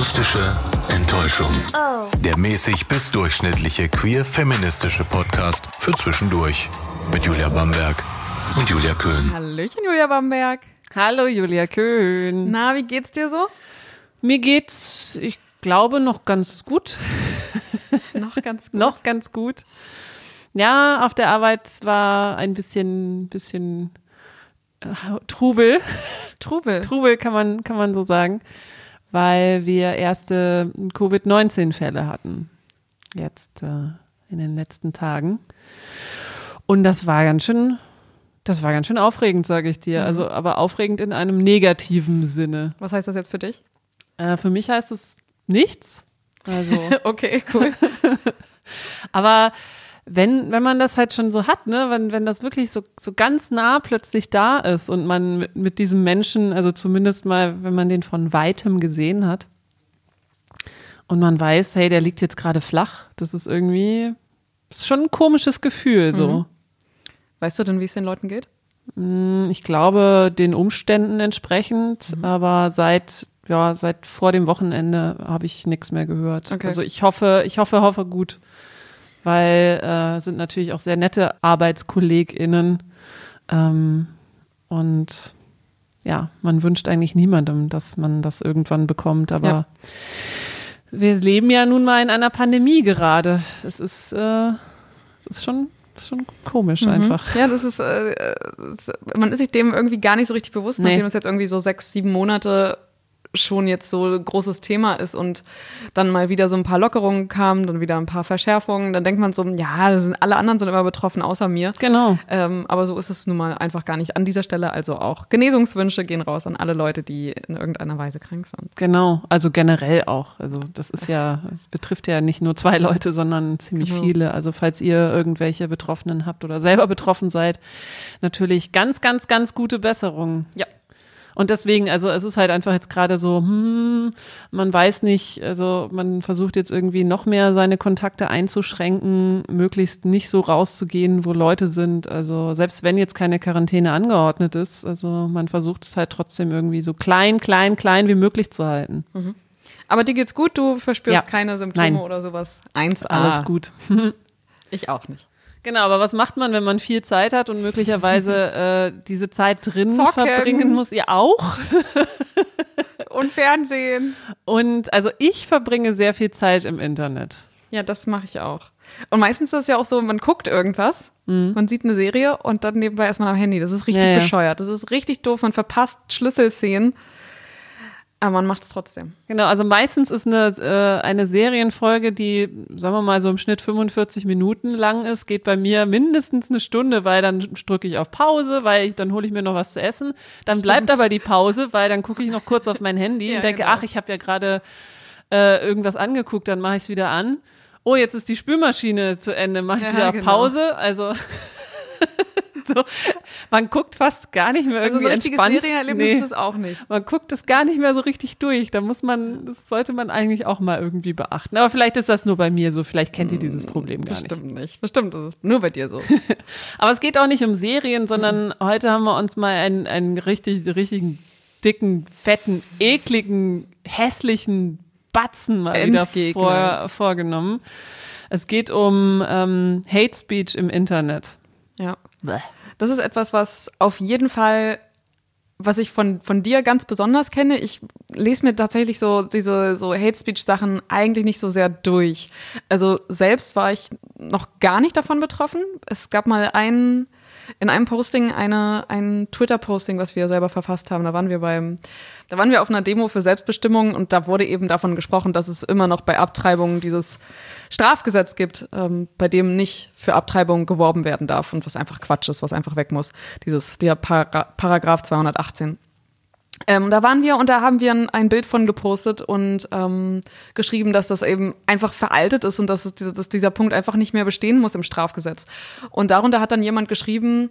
Akustische Enttäuschung. Der mäßig bis durchschnittliche queer-feministische Podcast für zwischendurch. Mit Julia Bamberg und Julia Köhn. Hallöchen, Julia Bamberg. Hallo Julia Köhn. Na, wie geht's dir so? Mir geht's, ich glaube, noch ganz gut. Noch ganz gut. noch ganz gut. Ja, auf der Arbeit war ein bisschen, bisschen äh, Trubel. Trubel. Trubel kann man, kann man so sagen, weil wir erste Covid-19-Fälle hatten. Jetzt äh, in den letzten Tagen. Und das war ganz schön, das war ganz schön aufregend, sage ich dir. Mhm. Also, aber aufregend in einem negativen Sinne. Was heißt das jetzt für dich? Äh, für mich heißt es nichts. Also, Okay, cool. aber wenn, wenn man das halt schon so hat, ne, wenn, wenn das wirklich so, so ganz nah plötzlich da ist und man mit, mit diesem Menschen, also zumindest mal, wenn man den von weitem gesehen hat und man weiß, hey, der liegt jetzt gerade flach, das ist irgendwie, ist schon ein komisches Gefühl, so. Weißt du denn, wie es den Leuten geht? Ich glaube, den Umständen entsprechend, aber seit, ja, seit vor dem Wochenende habe ich nichts mehr gehört. Okay. Also ich hoffe, ich hoffe, hoffe gut, weil äh, sind natürlich auch sehr nette ArbeitskollegInnen ähm, und ja, man wünscht eigentlich niemandem, dass man das irgendwann bekommt, aber Ja. wir leben ja nun mal in einer Pandemie gerade. Es ist, äh, es ist schon, es ist schon komisch einfach. Ja, das ist, äh, äh, man ist sich dem irgendwie gar nicht so richtig bewusst, Nee. nachdem es jetzt irgendwie so sechs, sieben Monate schon jetzt so ein großes Thema ist und dann mal wieder so ein paar Lockerungen kamen, dann wieder ein paar Verschärfungen, dann denkt man so, ja, das sind, alle anderen sind immer betroffen, außer mir. Genau. Ähm, aber so ist es nun mal einfach gar nicht an dieser Stelle. Also auch Genesungswünsche gehen raus an alle Leute, die in irgendeiner Weise krank sind. Genau, also generell auch. Also das ist ja, betrifft ja nicht nur zwei Leute, sondern ziemlich Genau. viele. Also falls ihr irgendwelche Betroffenen habt oder selber betroffen seid, natürlich ganz, ganz, ganz gute Besserung. Ja. Und deswegen, also es ist halt einfach jetzt gerade so, hm, man weiß nicht, also man versucht jetzt irgendwie noch mehr seine Kontakte einzuschränken, möglichst nicht so rauszugehen, wo Leute sind. Also selbst wenn jetzt keine Quarantäne angeordnet ist, also man versucht es halt trotzdem irgendwie so klein, klein, klein wie möglich zu halten. Aber dir geht's gut, du verspürst Ja. keine Symptome Nein. oder sowas. Eins Alles gut. Ich auch nicht. Genau, aber was macht man, wenn man viel Zeit hat und möglicherweise äh, diese Zeit drin Zocken. verbringen muss? Ihr auch? Und Fernsehen. Und also ich verbringe sehr viel Zeit im Internet. Ja, das mache ich auch. Und meistens ist es ja auch so, man guckt irgendwas, man sieht eine Serie und dann nebenbei ist man am Handy. Das ist richtig Mhm. Ja, ja. bescheuert. Das ist richtig doof. Man verpasst Schlüsselszenen. Aber man macht es trotzdem. Genau, also meistens ist eine, äh, eine Serienfolge, die, sagen wir mal, so im Schnitt 45 Minuten lang ist, geht bei mir mindestens eine Stunde, weil dann drücke ich auf Pause, weil ich, dann hole ich mir noch was zu essen. Dann bleibt aber die Pause, weil dann gucke ich noch kurz auf mein Handy Ja, und denke, genau. ach, ich habe ja gerade äh, irgendwas angeguckt, dann mache ich es wieder an. Oh, jetzt ist die Spülmaschine zu Ende, mache ich Ja, wieder auf genau. Pause. Also so, man guckt fast gar nicht mehr Also irgendwie ein richtiges entspannt. Serienerlebnis Nee. ist es auch nicht. Man guckt das gar nicht mehr so richtig durch. Da muss man, das sollte man eigentlich auch mal irgendwie beachten. Aber vielleicht ist das nur bei mir so. Vielleicht kennt ihr dieses Problem gar nicht. Bestimmt nicht. Bestimmt ist es nur bei dir so. Aber es geht auch nicht um Serien, sondern heute haben wir uns mal einen, einen richtig, richtigen dicken, fetten, ekligen, hässlichen Batzen mal wieder Endgegner. vor, vorgenommen. Es geht um ähm, Hate Speech im Internet. Ja. Das ist etwas, was auf jeden Fall, was ich von, von dir ganz besonders kenne. Ich lese mir tatsächlich so diese so Hate Speech Sachen eigentlich nicht so sehr durch. Also selbst war ich noch gar nicht davon betroffen. Es gab mal einen in einem Posting eine ein Twitter Posting, was wir selber verfasst haben. Da waren wir beim da waren wir auf einer Demo für Selbstbestimmung und da wurde eben davon gesprochen, dass es immer noch bei Abtreibungen dieses Strafgesetz gibt, ähm, bei dem nicht für Abtreibung geworben werden darf und was einfach Quatsch ist, was einfach weg muss. Dieses, der Para Paragraph 218. Ähm, da waren wir und da haben wir ein, ein Bild von gepostet und ähm, geschrieben, dass das eben einfach veraltet ist und dass, es, dass dieser Punkt einfach nicht mehr bestehen muss im Strafgesetz. Und darunter hat dann jemand geschrieben,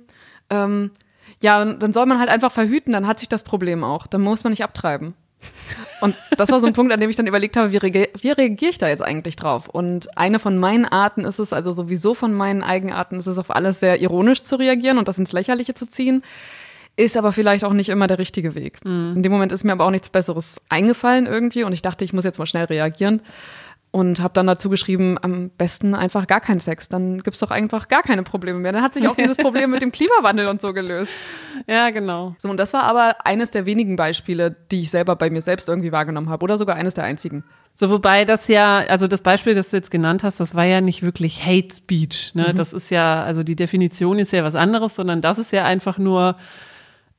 ähm, ja, dann soll man halt einfach verhüten, dann hat sich das Problem auch. Dann muss man nicht abtreiben. Und das war so ein Punkt, an dem ich dann überlegt habe, wie, reage wie reagiere ich da jetzt eigentlich drauf? Und eine von meinen Arten ist es, also sowieso von meinen Eigenarten ist es auf alles sehr ironisch zu reagieren und das ins Lächerliche zu ziehen. Ist aber vielleicht auch nicht immer der richtige Weg. Mhm. In dem Moment ist mir aber auch nichts Besseres eingefallen irgendwie und ich dachte, ich muss jetzt mal schnell reagieren und habe dann dazu geschrieben, am besten einfach gar keinen Sex. Dann gibt's doch einfach gar keine Probleme mehr. Dann hat sich auch dieses Problem mit dem Klimawandel und so gelöst. Ja, genau. So, und das war aber eines der wenigen Beispiele, die ich selber bei mir selbst irgendwie wahrgenommen habe. Oder sogar eines der einzigen. So, wobei das ja, also das Beispiel, das du jetzt genannt hast, das war ja nicht wirklich Hate Speech. Ne? Mhm. Das ist ja, also die Definition ist ja was anderes, sondern das ist ja einfach nur,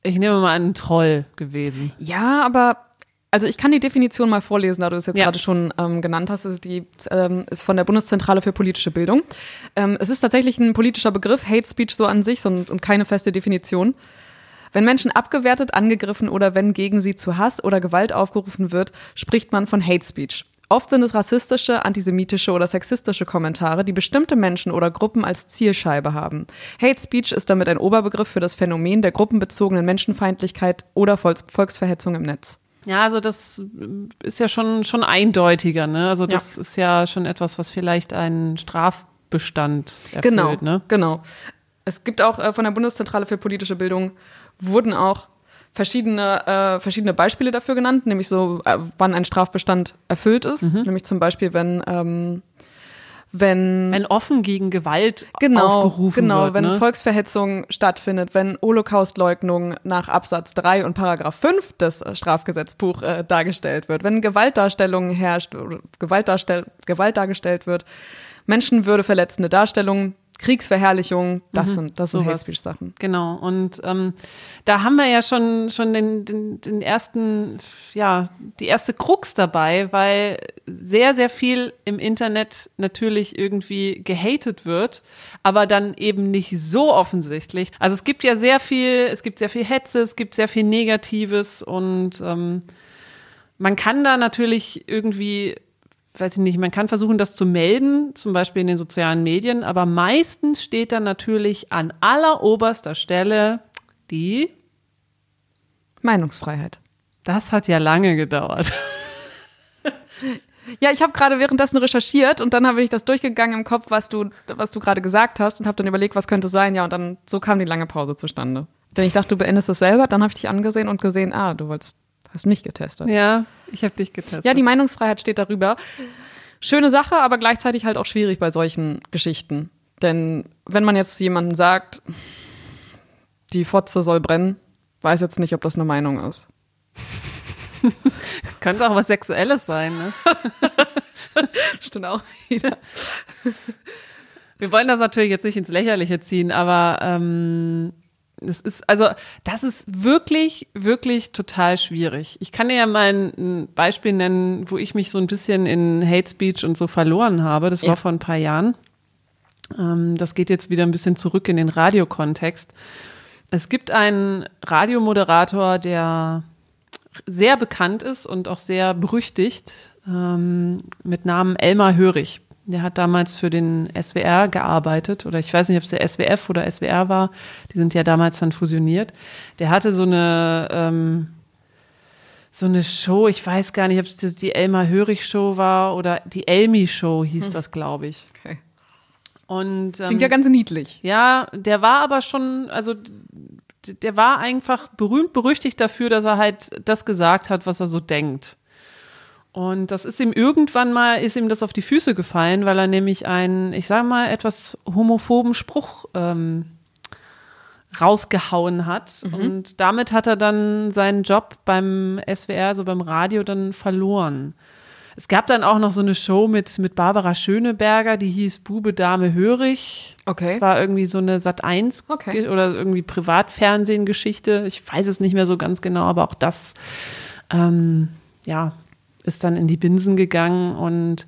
ich nehme mal einen Troll gewesen. Ja, aber also ich kann die Definition mal vorlesen, da du es jetzt ja. gerade schon ähm, genannt hast. Ist die ähm, ist von der Bundeszentrale für politische Bildung. Ähm, es ist tatsächlich ein politischer Begriff, Hate Speech so an sich so, und keine feste Definition. Wenn Menschen abgewertet, angegriffen oder wenn gegen sie zu Hass oder Gewalt aufgerufen wird, spricht man von Hate Speech. Oft sind es rassistische, antisemitische oder sexistische Kommentare, die bestimmte Menschen oder Gruppen als Zielscheibe haben. Hate Speech ist damit ein Oberbegriff für das Phänomen der gruppenbezogenen Menschenfeindlichkeit oder Volks Volksverhetzung im Netz. Ja, also das ist ja schon, schon eindeutiger, ne? Also das ja. ist ja schon etwas, was vielleicht einen Strafbestand erfüllt, genau, ne? Genau. Es gibt auch äh, von der Bundeszentrale für politische Bildung wurden auch verschiedene, äh, verschiedene Beispiele dafür genannt, nämlich so, äh, wann ein Strafbestand erfüllt ist. Mhm. Nämlich zum Beispiel, wenn ähm, wenn wenn offen gegen Gewalt genau, aufgerufen genau, wird. wenn ne? Volksverhetzung stattfindet, wenn Holocaustleugnung nach Absatz 3 und Paragraph 5 des Strafgesetzbuch äh, dargestellt wird, wenn Gewaltdarstellungen herrscht, Gewalt, Gewalt dargestellt wird, Menschenwürde verletzende Darstellungen, Kriegsverherrlichung, das mhm, sind, das sind Hate Speech Sachen. Genau. Und ähm, da haben wir ja schon, schon den, den, den ersten, ja, die erste Krux dabei, weil sehr, sehr viel im Internet natürlich irgendwie gehatet wird, aber dann eben nicht so offensichtlich. Also es gibt ja sehr viel, es gibt sehr viel Hetze, es gibt sehr viel Negatives und ähm, man kann da natürlich irgendwie weiß ich nicht, man kann versuchen, das zu melden, zum Beispiel in den sozialen Medien, aber meistens steht dann natürlich an alleroberster Stelle die Meinungsfreiheit. Das hat ja lange gedauert. Ja, ich habe gerade währenddessen recherchiert und dann habe ich das durchgegangen im Kopf, was du, was du gerade gesagt hast und habe dann überlegt, was könnte sein. Ja, und dann so kam die lange Pause zustande. Denn ich dachte, du beendest es selber, dann habe ich dich angesehen und gesehen, ah, du wolltest Hast mich getestet. Ja, ich habe dich getestet. Ja, die Meinungsfreiheit steht darüber. Schöne Sache, aber gleichzeitig halt auch schwierig bei solchen Geschichten. Denn wenn man jetzt jemandem sagt, die Fotze soll brennen, weiß jetzt nicht, ob das eine Meinung ist. Könnte auch was Sexuelles sein, ne? Stimmt auch wieder. Wir wollen das natürlich jetzt nicht ins Lächerliche ziehen, aber ähm, das ist, also, das ist wirklich, wirklich total schwierig. Ich kann dir ja mal ein Beispiel nennen, wo ich mich so ein bisschen in Hate Speech und so verloren habe. Das war ja. vor ein paar Jahren. Ähm, das geht jetzt wieder ein bisschen zurück in den Radiokontext. Es gibt einen Radiomoderator, der sehr bekannt ist und auch sehr berüchtigt, ähm, mit Namen Elmar Hörig. Der hat damals für den SWR gearbeitet oder ich weiß nicht, ob es der SWF oder SWR war. Die sind ja damals dann fusioniert. Der hatte so eine ähm, so eine Show. Ich weiß gar nicht, ob es die Elmar Hörig Show war oder die Elmi Show hieß hm. das, glaube ich. Okay. Und, ähm, Klingt ja ganz niedlich. Ja, der war aber schon, also der war einfach berühmt berüchtigt dafür, dass er halt das gesagt hat, was er so denkt. Und das ist ihm irgendwann mal, ist ihm das auf die Füße gefallen, weil er nämlich einen, ich sage mal, etwas homophoben Spruch ähm, rausgehauen hat. Mhm. Und damit hat er dann seinen Job beim SWR, also beim Radio, dann verloren. Es gab dann auch noch so eine Show mit, mit Barbara Schöneberger, die hieß Bube, Dame, Hörig. Okay. Das war irgendwie so eine Sat 1 okay. oder irgendwie Privatfernsehen-Geschichte. Ich weiß es nicht mehr so ganz genau, aber auch das, ähm, ja, ist dann in die Binsen gegangen und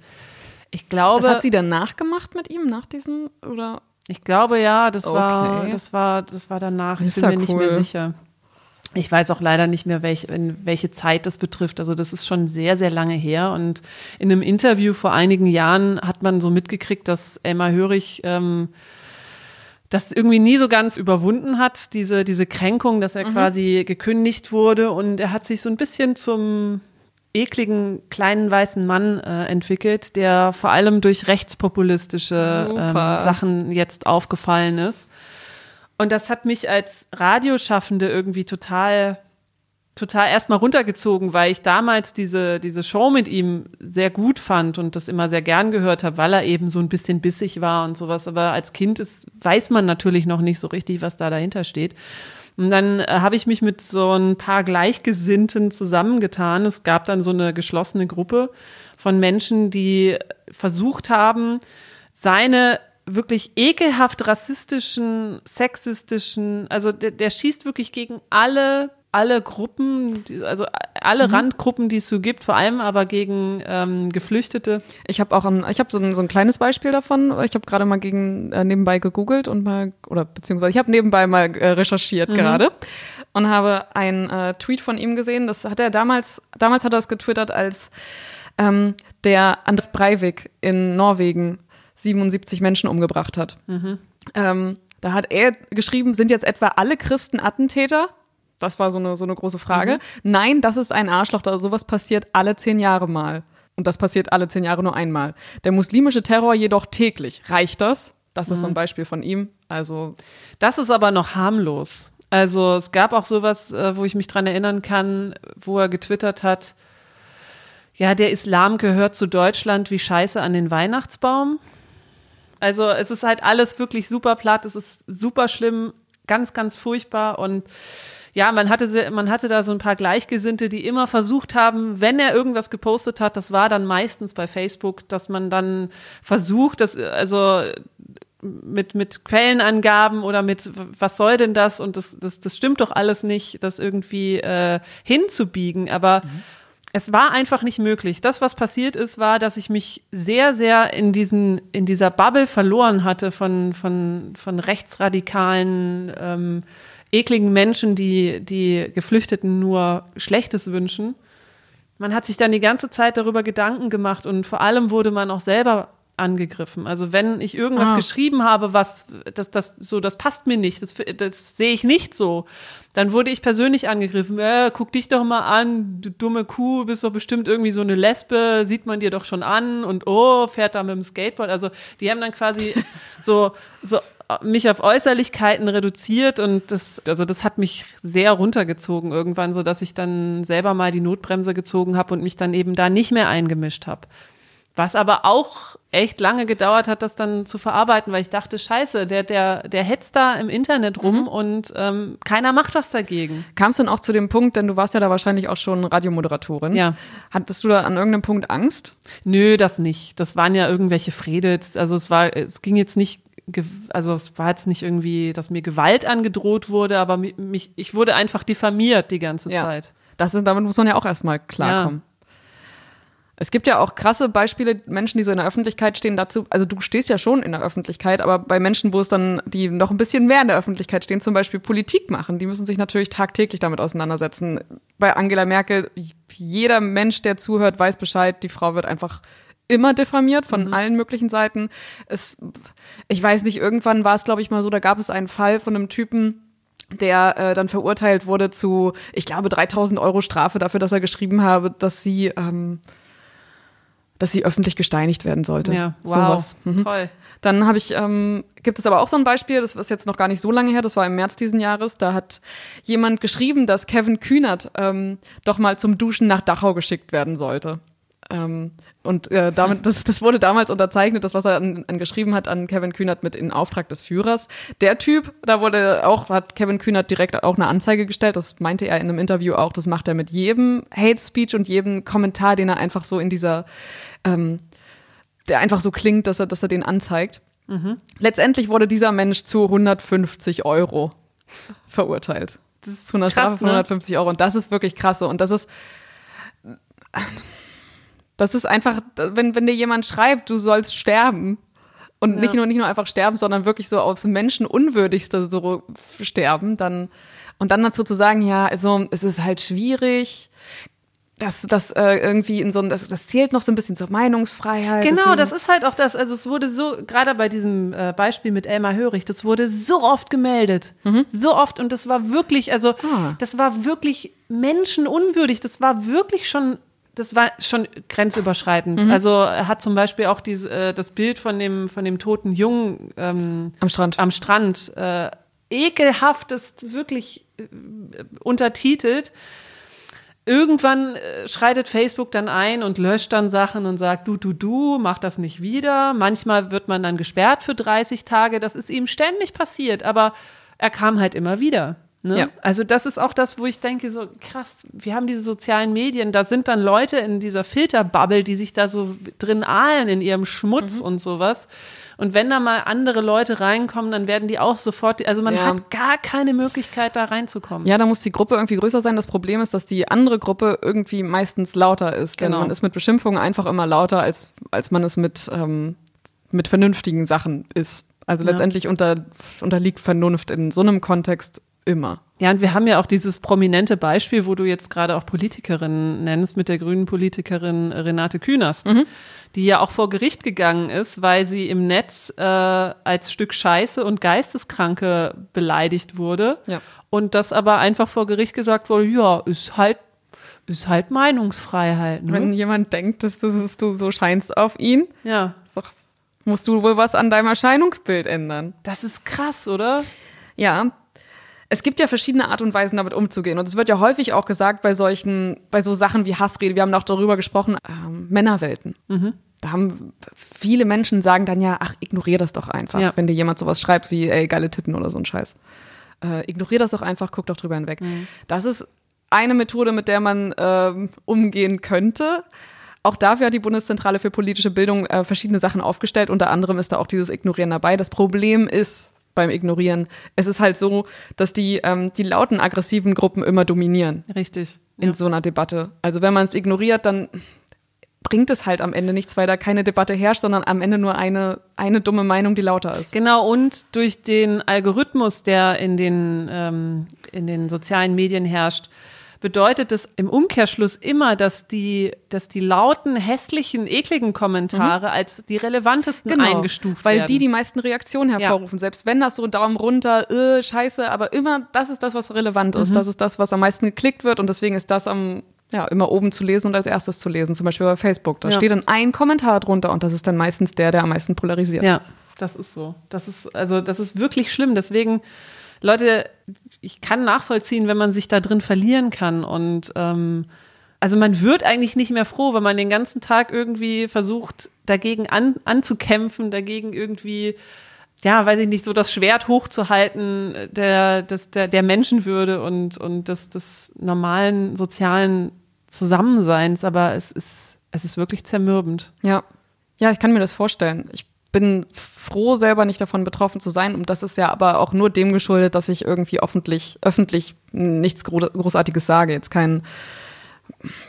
ich glaube. Was hat sie danach gemacht mit ihm, nach diesen, oder? Ich glaube ja, das okay. war, das war, das war danach. Ich bin mir cool. nicht mehr sicher. Ich weiß auch leider nicht mehr, welch, in welche Zeit das betrifft. Also das ist schon sehr, sehr lange her. Und in einem Interview vor einigen Jahren hat man so mitgekriegt, dass Emma Hörig ähm, das irgendwie nie so ganz überwunden hat, diese, diese Kränkung, dass er mhm. quasi gekündigt wurde. Und er hat sich so ein bisschen zum ekligen kleinen weißen Mann äh, entwickelt, der vor allem durch rechtspopulistische ähm, Sachen jetzt aufgefallen ist. Und das hat mich als Radioschaffende irgendwie total total erstmal runtergezogen, weil ich damals diese, diese Show mit ihm sehr gut fand und das immer sehr gern gehört habe, weil er eben so ein bisschen bissig war und sowas. Aber als Kind ist, weiß man natürlich noch nicht so richtig, was da dahinter steht. Und dann äh, habe ich mich mit so ein paar Gleichgesinnten zusammengetan. Es gab dann so eine geschlossene Gruppe von Menschen, die versucht haben, seine wirklich ekelhaft rassistischen, sexistischen, also der, der schießt wirklich gegen alle alle Gruppen, also alle mhm. Randgruppen, die es so gibt, vor allem aber gegen ähm, Geflüchtete. Ich habe auch ein, ich habe so ein, so ein kleines Beispiel davon. Ich habe gerade mal gegen äh, nebenbei gegoogelt und mal oder beziehungsweise ich habe nebenbei mal äh, recherchiert mhm. gerade und habe einen äh, Tweet von ihm gesehen. Das hat er damals, damals hat er es getwittert, als ähm, der Anders Breivik in Norwegen 77 Menschen umgebracht hat. Mhm. Ähm, da hat er geschrieben, sind jetzt etwa alle Christen Attentäter? Das war so eine, so eine große Frage. Mhm. Nein, das ist ein Arschloch. Da sowas passiert alle zehn Jahre mal. Und das passiert alle zehn Jahre nur einmal. Der muslimische Terror jedoch täglich. Reicht das? Das ist mhm. so ein. Beispiel von ihm. Also. Das ist aber noch harmlos. Also es gab auch sowas, äh, wo ich mich dran erinnern kann, wo er getwittert hat, ja, der Islam gehört zu Deutschland wie Scheiße an den Weihnachtsbaum. Also es ist halt alles wirklich super platt, es ist super schlimm, ganz, ganz furchtbar und ja, man hatte, man hatte da so ein paar Gleichgesinnte, die immer versucht haben, wenn er irgendwas gepostet hat, das war dann meistens bei Facebook, dass man dann versucht, dass, also mit, mit Quellenangaben oder mit was soll denn das und das, das, das stimmt doch alles nicht, das irgendwie äh, hinzubiegen. Aber mhm. es war einfach nicht möglich. Das, was passiert ist, war, dass ich mich sehr, sehr in diesen, in dieser Bubble verloren hatte von, von, von rechtsradikalen ähm, ekligen Menschen, die die Geflüchteten nur Schlechtes wünschen. Man hat sich dann die ganze Zeit darüber Gedanken gemacht und vor allem wurde man auch selber angegriffen. Also wenn ich irgendwas ah. geschrieben habe, was das, das so, das passt mir nicht, das, das sehe ich nicht so, dann wurde ich persönlich angegriffen. Äh, guck dich doch mal an, du dumme Kuh, bist doch bestimmt irgendwie so eine Lesbe, sieht man dir doch schon an und oh, fährt da mit dem Skateboard. Also die haben dann quasi so, so mich auf Äußerlichkeiten reduziert und das, also das hat mich sehr runtergezogen irgendwann, so dass ich dann selber mal die Notbremse gezogen habe und mich dann eben da nicht mehr eingemischt habe. Was aber auch echt lange gedauert hat, das dann zu verarbeiten, weil ich dachte, scheiße, der, der, der hetzt da im Internet rum mhm. und ähm, keiner macht was dagegen. Kamst du dann auch zu dem Punkt, denn du warst ja da wahrscheinlich auch schon Radiomoderatorin. Ja. Hattest du da an irgendeinem Punkt Angst? Nö, das nicht. Das waren ja irgendwelche Fredels. Also es war, es ging jetzt nicht also es war jetzt nicht irgendwie, dass mir Gewalt angedroht wurde, aber mich, ich wurde einfach diffamiert die ganze ja. Zeit. Das ist, damit muss man ja auch erstmal klarkommen. Ja. Es gibt ja auch krasse Beispiele, Menschen, die so in der Öffentlichkeit stehen, dazu, also du stehst ja schon in der Öffentlichkeit, aber bei Menschen, wo es dann, die noch ein bisschen mehr in der Öffentlichkeit stehen, zum Beispiel Politik machen, die müssen sich natürlich tagtäglich damit auseinandersetzen. Bei Angela Merkel, jeder Mensch, der zuhört, weiß Bescheid, die Frau wird einfach immer diffamiert von mhm. allen möglichen Seiten. Es, ich weiß nicht, irgendwann war es, glaube ich, mal so, da gab es einen Fall von einem Typen, der äh, dann verurteilt wurde zu, ich glaube, 3000 Euro Strafe dafür, dass er geschrieben habe, dass sie, ähm, dass sie öffentlich gesteinigt werden sollte. Ja, wow, Sowas. Mhm. toll. Dann habe ich, ähm, gibt es aber auch so ein Beispiel, das ist jetzt noch gar nicht so lange her, das war im März diesen Jahres, da hat jemand geschrieben, dass Kevin Kühnert ähm, doch mal zum Duschen nach Dachau geschickt werden sollte. Ähm, und äh, damit, das, das wurde damals unterzeichnet, das, was er an, an geschrieben hat an Kevin Kühnert mit in Auftrag des Führers. Der Typ, da wurde auch, hat Kevin Kühnert direkt auch eine Anzeige gestellt. Das meinte er in einem Interview auch. Das macht er mit jedem Hate Speech und jedem Kommentar, den er einfach so in dieser, ähm, der einfach so klingt, dass er, dass er den anzeigt. Mhm. Letztendlich wurde dieser Mensch zu 150 Euro verurteilt. Das ist zu einer Strafe von 150 ne? Euro. Und das ist wirklich krasse. Und das ist, das ist einfach, wenn, wenn dir jemand schreibt, du sollst sterben und ja. nicht nur nicht nur einfach sterben, sondern wirklich so aufs Menschenunwürdigste so sterben, dann und dann dazu zu sagen, ja, also es ist halt schwierig, das, das äh, irgendwie in so einem, das, das zählt noch so ein bisschen zur Meinungsfreiheit. Genau, deswegen. das ist halt auch das, also es wurde so, gerade bei diesem äh, Beispiel mit Elmar Hörig, das wurde so oft gemeldet. Mhm. So oft und das war wirklich, also ah. das war wirklich menschenunwürdig, das war wirklich schon das war schon grenzüberschreitend. Mhm. Also er hat zum Beispiel auch diese, äh, das Bild von dem, von dem toten Jungen ähm, am Strand, am Strand äh, ekelhaftest wirklich äh, untertitelt. Irgendwann äh, schreitet Facebook dann ein und löscht dann Sachen und sagt, du, du, du, mach das nicht wieder. Manchmal wird man dann gesperrt für 30 Tage. Das ist ihm ständig passiert, aber er kam halt immer wieder. Ne? Ja. Also das ist auch das, wo ich denke, so krass, wir haben diese sozialen Medien, da sind dann Leute in dieser Filterbubble, die sich da so drin ahlen in ihrem Schmutz mhm. und sowas. Und wenn da mal andere Leute reinkommen, dann werden die auch sofort, also man ja. hat gar keine Möglichkeit, da reinzukommen. Ja, da muss die Gruppe irgendwie größer sein. Das Problem ist, dass die andere Gruppe irgendwie meistens lauter ist. Genau. Denn man ist mit Beschimpfungen einfach immer lauter, als, als man es mit, ähm, mit vernünftigen Sachen ist. Also letztendlich unter, unterliegt Vernunft in so einem Kontext immer. Ja, und wir haben ja auch dieses prominente Beispiel, wo du jetzt gerade auch Politikerin nennst, mit der grünen Politikerin Renate Künast, mhm. die ja auch vor Gericht gegangen ist, weil sie im Netz äh, als Stück Scheiße und Geisteskranke beleidigt wurde. Ja. Und das aber einfach vor Gericht gesagt wurde, ja, ist halt ist halt Meinungsfreiheit. Ne? Wenn jemand denkt, dass, das ist, du so scheinst auf ihn, ja. musst du wohl was an deinem Erscheinungsbild ändern. Das ist krass, oder? Ja, es gibt ja verschiedene Art und Weisen, damit umzugehen. Und es wird ja häufig auch gesagt bei solchen, bei so Sachen wie Hassrede. Wir haben auch darüber gesprochen, ähm, Männerwelten. Mhm. Da haben viele Menschen sagen dann ja, ach, ignorier das doch einfach, ja. wenn dir jemand sowas schreibt wie, ey, geile Titten oder so ein Scheiß. Äh, ignorier das doch einfach, guck doch drüber hinweg. Mhm. Das ist eine Methode, mit der man ähm, umgehen könnte. Auch dafür hat die Bundeszentrale für politische Bildung äh, verschiedene Sachen aufgestellt. Unter anderem ist da auch dieses Ignorieren dabei. Das Problem ist, beim Ignorieren. Es ist halt so, dass die, ähm, die lauten, aggressiven Gruppen immer dominieren. Richtig. In ja. so einer Debatte. Also wenn man es ignoriert, dann bringt es halt am Ende nichts, weil da keine Debatte herrscht, sondern am Ende nur eine, eine dumme Meinung, die lauter ist. Genau, und durch den Algorithmus, der in den, ähm, in den sozialen Medien herrscht, bedeutet es im Umkehrschluss immer, dass die, dass die lauten, hässlichen, ekligen Kommentare mhm. als die relevantesten genau, eingestuft weil werden. Weil die die meisten Reaktionen hervorrufen. Ja. Selbst wenn das so Daumen runter, äh, scheiße, aber immer, das ist das, was relevant ist. Mhm. Das ist das, was am meisten geklickt wird und deswegen ist das am ja, immer oben zu lesen und als erstes zu lesen, zum Beispiel bei Facebook. Da ja. steht dann ein Kommentar drunter und das ist dann meistens der, der am meisten polarisiert. Ja, das ist so. Das ist, also, das ist wirklich schlimm. Deswegen Leute, ich kann nachvollziehen, wenn man sich da drin verlieren kann und ähm, also man wird eigentlich nicht mehr froh, wenn man den ganzen Tag irgendwie versucht, dagegen an, anzukämpfen, dagegen irgendwie, ja, weiß ich nicht, so das Schwert hochzuhalten der, des, der, der Menschenwürde und, und des, des normalen sozialen Zusammenseins. Aber es ist, es ist wirklich zermürbend. Ja. Ja, ich kann mir das vorstellen. Ich bin froh, selber nicht davon betroffen zu sein. Und das ist ja aber auch nur dem geschuldet, dass ich irgendwie öffentlich, öffentlich nichts Großartiges sage. Jetzt kein,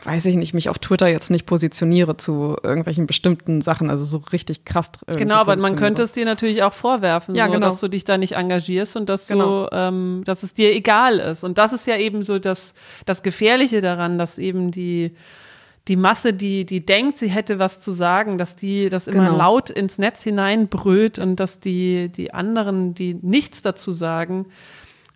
weiß ich nicht, mich auf Twitter jetzt nicht positioniere zu irgendwelchen bestimmten Sachen, also so richtig krass. Genau, aber man könnte es dir natürlich auch vorwerfen, ja, so, genau. dass du dich da nicht engagierst und dass genau. du, ähm, dass es dir egal ist. Und das ist ja eben so das, das Gefährliche daran, dass eben die die Masse, die, die denkt, sie hätte was zu sagen, dass die das immer genau. laut ins Netz hineinbrüllt und dass die, die anderen, die nichts dazu sagen,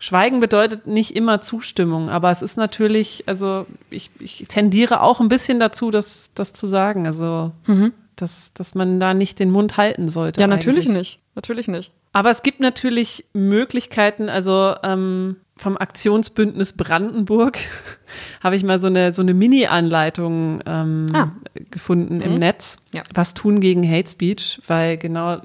Schweigen bedeutet nicht immer Zustimmung, aber es ist natürlich, also ich, ich tendiere auch ein bisschen dazu, das, das zu sagen. Also, mhm. dass, dass man da nicht den Mund halten sollte. Ja, natürlich eigentlich. nicht. Natürlich nicht. Aber es gibt natürlich Möglichkeiten, also ähm, vom Aktionsbündnis Brandenburg habe ich mal so eine, so eine Mini-Anleitung ähm, ah. gefunden mhm. im Netz. Ja. Was tun gegen Hate Speech, weil genau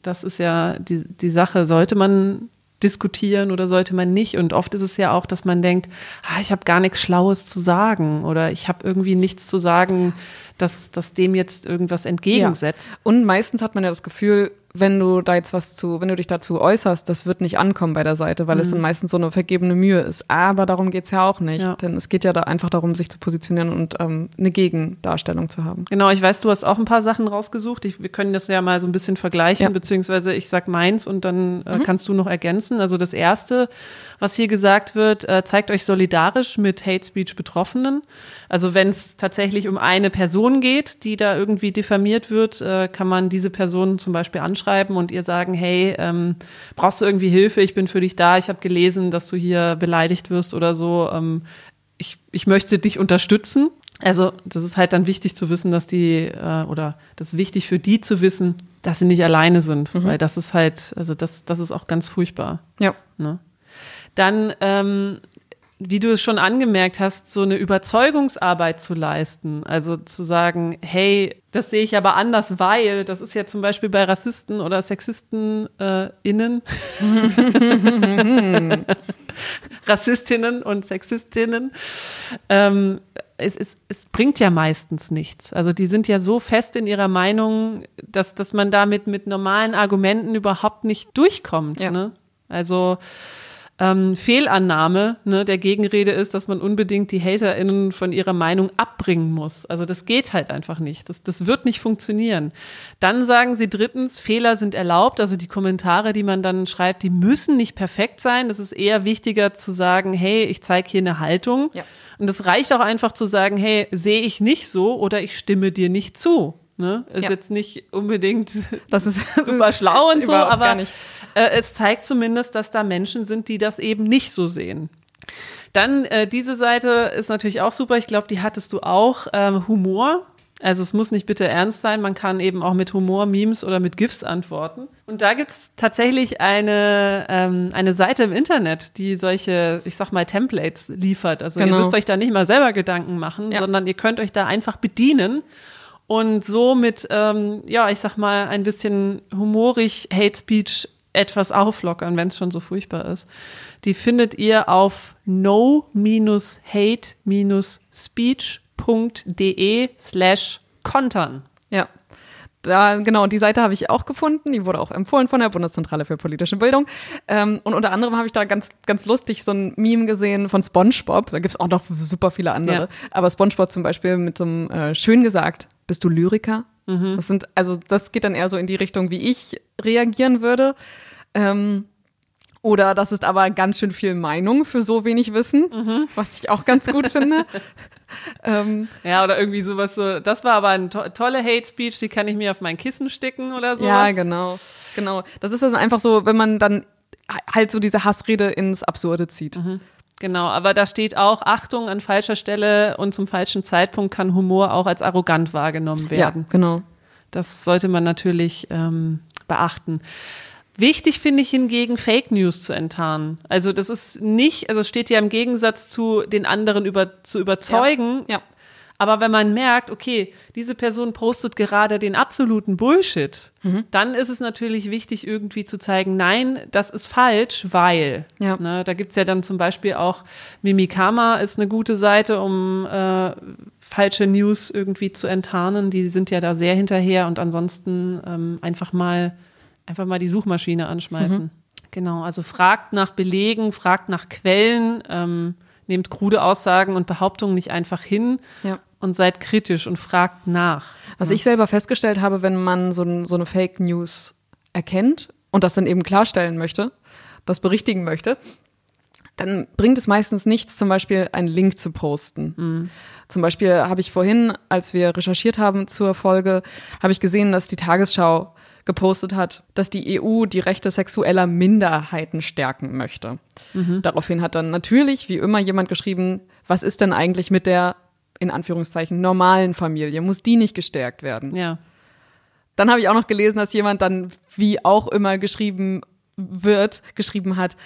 das ist ja die, die Sache, sollte man diskutieren oder sollte man nicht? Und oft ist es ja auch, dass man denkt, ah, ich habe gar nichts Schlaues zu sagen oder ich habe irgendwie nichts zu sagen, dass, dass dem jetzt irgendwas entgegensetzt. Ja. Und meistens hat man ja das Gefühl, wenn du da jetzt was zu, wenn du dich dazu äußerst, das wird nicht ankommen bei der Seite, weil mhm. es dann meistens so eine vergebene Mühe ist. Aber darum geht's ja auch nicht. Ja. Denn es geht ja da einfach darum, sich zu positionieren und ähm, eine Gegendarstellung zu haben. Genau, ich weiß, du hast auch ein paar Sachen rausgesucht. Ich, wir können das ja mal so ein bisschen vergleichen, ja. beziehungsweise ich sag meins und dann äh, mhm. kannst du noch ergänzen. Also das erste, was hier gesagt wird, äh, zeigt euch solidarisch mit Hate Speech Betroffenen. Also wenn es tatsächlich um eine Person geht, die da irgendwie diffamiert wird, äh, kann man diese Person zum Beispiel anschreiben und ihr sagen, hey, ähm, brauchst du irgendwie Hilfe? Ich bin für dich da. Ich habe gelesen, dass du hier beleidigt wirst oder so. Ähm, ich, ich möchte dich unterstützen. Also das ist halt dann wichtig zu wissen, dass die, äh, oder das ist wichtig für die zu wissen, dass sie nicht alleine sind, mhm. weil das ist halt, also das, das ist auch ganz furchtbar. Ja. Ne? dann ähm, wie du es schon angemerkt hast, so eine Überzeugungsarbeit zu leisten. Also zu sagen, hey, das sehe ich aber anders, weil das ist ja zum Beispiel bei Rassisten oder Sexisten äh, innen, Rassistinnen und Sexistinnen, ähm, es, es, es bringt ja meistens nichts. Also die sind ja so fest in ihrer Meinung, dass, dass man damit mit normalen Argumenten überhaupt nicht durchkommt. Ja. Ne? Also ähm, Fehlannahme ne, der Gegenrede ist, dass man unbedingt die HaterInnen von ihrer Meinung abbringen muss. Also das geht halt einfach nicht. Das, das wird nicht funktionieren. Dann sagen sie drittens, Fehler sind erlaubt. Also die Kommentare, die man dann schreibt, die müssen nicht perfekt sein. Es ist eher wichtiger zu sagen, hey, ich zeige hier eine Haltung. Ja. Und es reicht auch einfach zu sagen, hey, sehe ich nicht so oder ich stimme dir nicht zu. Ne? Ist ja. jetzt nicht unbedingt das ist super schlau und so, aber äh, es zeigt zumindest, dass da Menschen sind, die das eben nicht so sehen. Dann äh, diese Seite ist natürlich auch super. Ich glaube, die hattest du auch. Ähm, Humor. Also es muss nicht bitte ernst sein, man kann eben auch mit Humor, Memes oder mit GIFs antworten. Und da gibt es tatsächlich eine, ähm, eine Seite im Internet, die solche, ich sag mal, Templates liefert. Also genau. ihr müsst euch da nicht mal selber Gedanken machen, ja. sondern ihr könnt euch da einfach bedienen und so mit, ähm, ja, ich sag mal, ein bisschen humorig Hate Speech etwas auflockern, wenn es schon so furchtbar ist. Die findet ihr auf no-hate-speech.de slash kontern. Ja. Da, genau, die Seite habe ich auch gefunden. Die wurde auch empfohlen von der Bundeszentrale für politische Bildung. Ähm, und unter anderem habe ich da ganz, ganz lustig so ein Meme gesehen von SpongeBob. Da gibt es auch noch super viele andere. Ja. Aber SpongeBob zum Beispiel mit so einem äh, schön gesagt, bist du Lyriker? Mhm. Das sind, also das geht dann eher so in die Richtung, wie ich reagieren würde. Ähm, oder das ist aber ganz schön viel Meinung für so wenig Wissen, mhm. was ich auch ganz gut finde. ähm, ja, oder irgendwie sowas so, das war aber eine to tolle Hate Speech, die kann ich mir auf mein Kissen sticken oder so. Ja, genau. Genau. Das ist dann einfach so, wenn man dann halt so diese Hassrede ins Absurde zieht. Mhm. Genau, aber da steht auch Achtung an falscher Stelle und zum falschen Zeitpunkt kann Humor auch als arrogant wahrgenommen werden. Ja, genau. Das sollte man natürlich ähm, beachten. Wichtig finde ich hingegen, Fake News zu enttarnen. Also das ist nicht, also es steht ja im Gegensatz zu den anderen über, zu überzeugen. Ja. ja. Aber wenn man merkt, okay, diese Person postet gerade den absoluten Bullshit, mhm. dann ist es natürlich wichtig, irgendwie zu zeigen, nein, das ist falsch, weil. Ja. Ne, da gibt's ja dann zum Beispiel auch Mimikama ist eine gute Seite, um äh, falsche News irgendwie zu enttarnen. Die sind ja da sehr hinterher und ansonsten ähm, einfach mal einfach mal die Suchmaschine anschmeißen. Mhm. Genau, also fragt nach Belegen, fragt nach Quellen, ähm, nehmt krude Aussagen und Behauptungen nicht einfach hin ja. und seid kritisch und fragt nach. Was ja. ich selber festgestellt habe, wenn man so, so eine Fake News erkennt und das dann eben klarstellen möchte, das berichtigen möchte, dann bringt es meistens nichts, zum Beispiel einen Link zu posten. Mhm. Zum Beispiel habe ich vorhin, als wir recherchiert haben zur Folge, habe ich gesehen, dass die Tagesschau gepostet hat, dass die EU die Rechte sexueller Minderheiten stärken möchte. Mhm. Daraufhin hat dann natürlich, wie immer, jemand geschrieben, was ist denn eigentlich mit der, in Anführungszeichen, normalen Familie? Muss die nicht gestärkt werden? Ja. Dann habe ich auch noch gelesen, dass jemand dann, wie auch immer geschrieben wird, geschrieben hat,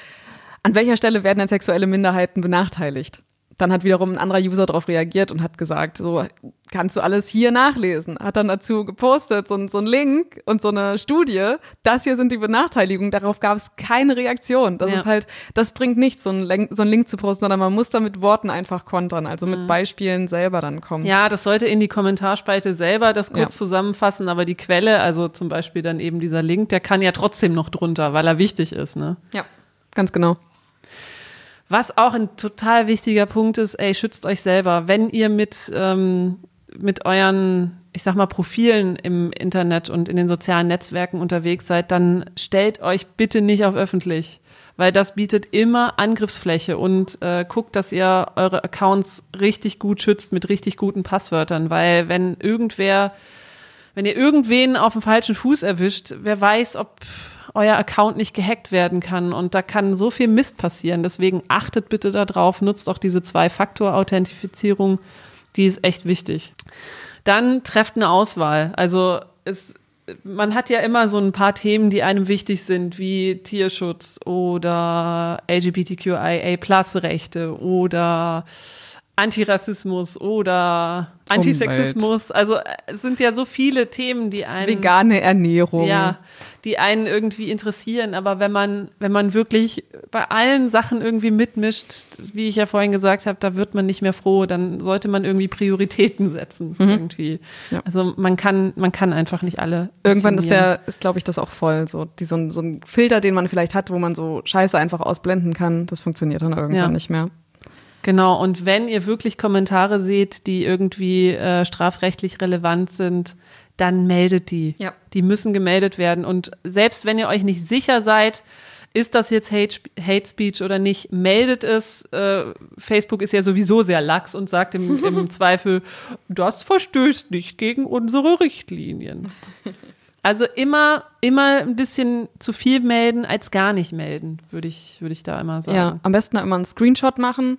an welcher Stelle werden denn sexuelle Minderheiten benachteiligt? Dann hat wiederum ein anderer User darauf reagiert und hat gesagt, so kannst du alles hier nachlesen. Hat dann dazu gepostet, so, so ein Link und so eine Studie, das hier sind die Benachteiligungen. Darauf gab es keine Reaktion. Das ja. ist halt, das bringt nichts, so ein, Link, so ein Link zu posten, sondern man muss da mit Worten einfach kontern, also mit mhm. Beispielen selber dann kommen. Ja, das sollte in die Kommentarspalte selber das kurz ja. zusammenfassen, aber die Quelle, also zum Beispiel dann eben dieser Link, der kann ja trotzdem noch drunter, weil er wichtig ist, ne? Ja, ganz genau. Was auch ein total wichtiger Punkt ist, ey, schützt euch selber. Wenn ihr mit, ähm, mit euren, ich sag mal, Profilen im Internet und in den sozialen Netzwerken unterwegs seid, dann stellt euch bitte nicht auf öffentlich. Weil das bietet immer Angriffsfläche und äh, guckt, dass ihr eure Accounts richtig gut schützt mit richtig guten Passwörtern. Weil wenn irgendwer, wenn ihr irgendwen auf dem falschen Fuß erwischt, wer weiß, ob euer Account nicht gehackt werden kann. Und da kann so viel Mist passieren. Deswegen achtet bitte darauf, nutzt auch diese Zwei-Faktor-Authentifizierung. Die ist echt wichtig. Dann trefft eine Auswahl. Also es man hat ja immer so ein paar Themen, die einem wichtig sind, wie Tierschutz oder LGBTQIA-Plus-Rechte oder Antirassismus oder Antisexismus. Umwelt. Also es sind ja so viele Themen, die einen vegane Ernährung. Ja, die einen irgendwie interessieren, aber wenn man wenn man wirklich bei allen Sachen irgendwie mitmischt, wie ich ja vorhin gesagt habe, da wird man nicht mehr froh, dann sollte man irgendwie Prioritäten setzen mhm. irgendwie. Ja. Also man kann man kann einfach nicht alle Irgendwann ist der ist glaube ich das auch voll so, die so ein, so ein Filter, den man vielleicht hat, wo man so Scheiße einfach ausblenden kann, das funktioniert dann irgendwann ja. nicht mehr. Genau, und wenn ihr wirklich Kommentare seht, die irgendwie äh, strafrechtlich relevant sind, dann meldet die. Ja. Die müssen gemeldet werden. Und selbst wenn ihr euch nicht sicher seid, ist das jetzt Hate, Hate Speech oder nicht, meldet es. Äh, Facebook ist ja sowieso sehr lax und sagt im, im Zweifel, das verstößt nicht gegen unsere Richtlinien. Also immer, immer ein bisschen zu viel melden als gar nicht melden, würde ich, würde ich da immer sagen. Ja, am besten immer einen Screenshot machen